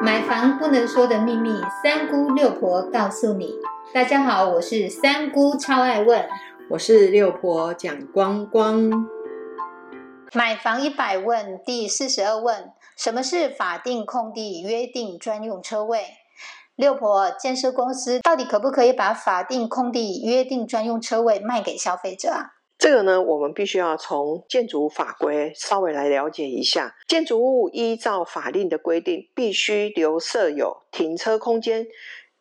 买房不能说的秘密，三姑六婆告诉你。大家好，我是三姑，超爱问。我是六婆蒋光光。买房一百问第四十二问：什么是法定空地约定专用车位？六婆，建设公司到底可不可以把法定空地约定专用车位卖给消费者啊？这个呢，我们必须要从建筑法规稍微来了解一下。建筑物依照法令的规定，必须留设有停车空间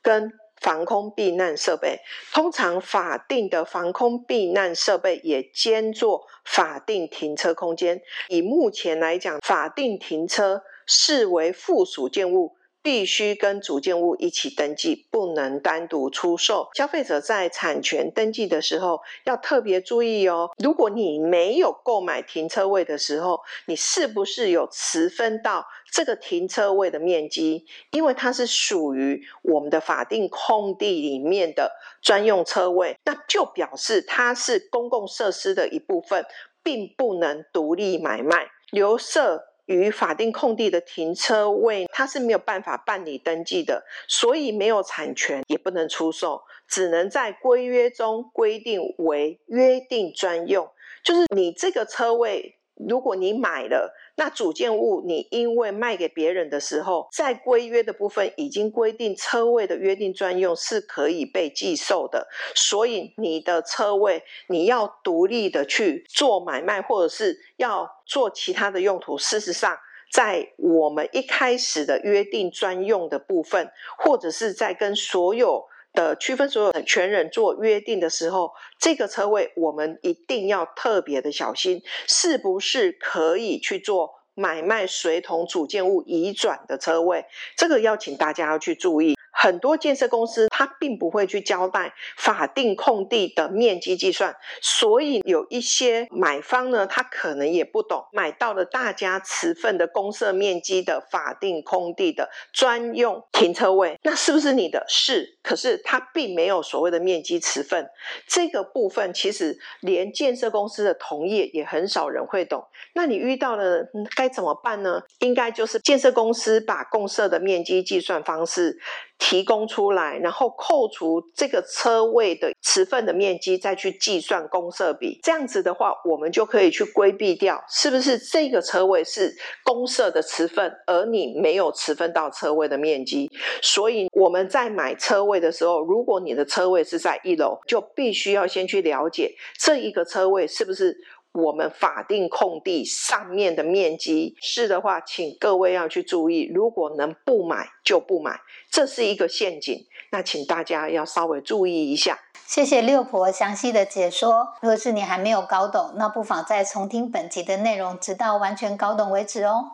跟防空避难设备。通常法定的防空避难设备也兼作法定停车空间。以目前来讲，法定停车视为附属建物。必须跟主建物一起登记，不能单独出售。消费者在产权登记的时候要特别注意哦。如果你没有购买停车位的时候，你是不是有持分到这个停车位的面积？因为它是属于我们的法定空地里面的专用车位，那就表示它是公共设施的一部分，并不能独立买卖留设。与法定空地的停车位，它是没有办法办理登记的，所以没有产权，也不能出售，只能在规约中规定为约定专用，就是你这个车位。如果你买了那主建物，你因为卖给别人的时候，在规约的部分已经规定车位的约定专用是可以被寄售的，所以你的车位你要独立的去做买卖，或者是要做其他的用途。事实上，在我们一开始的约定专用的部分，或者是在跟所有。的区分所有权人做约定的时候，这个车位我们一定要特别的小心，是不是可以去做买卖随同主建物移转的车位？这个要请大家要去注意。很多建设公司它并不会去交代法定空地的面积计算，所以有一些买方呢，他可能也不懂，买到了大家持份的公设面积的法定空地的专用停车位，那是不是你的？是，可是它并没有所谓的面积持份，这个部分其实连建设公司的同业也很少人会懂。那你遇到了该怎么办呢？应该就是建设公司把公设的面积计算方式。提供出来，然后扣除这个车位的持份的面积，再去计算公设比。这样子的话，我们就可以去规避掉，是不是这个车位是公设的持份，而你没有持分到车位的面积。所以我们在买车位的时候，如果你的车位是在一楼，就必须要先去了解这一个车位是不是。我们法定空地上面的面积是的话，请各位要去注意，如果能不买就不买，这是一个陷阱。那请大家要稍微注意一下。谢谢六婆详细的解说。如果是你还没有搞懂，那不妨再重听本集的内容，直到完全搞懂为止哦。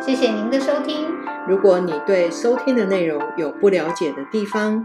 谢谢您的收听。如果你对收听的内容有不了解的地方，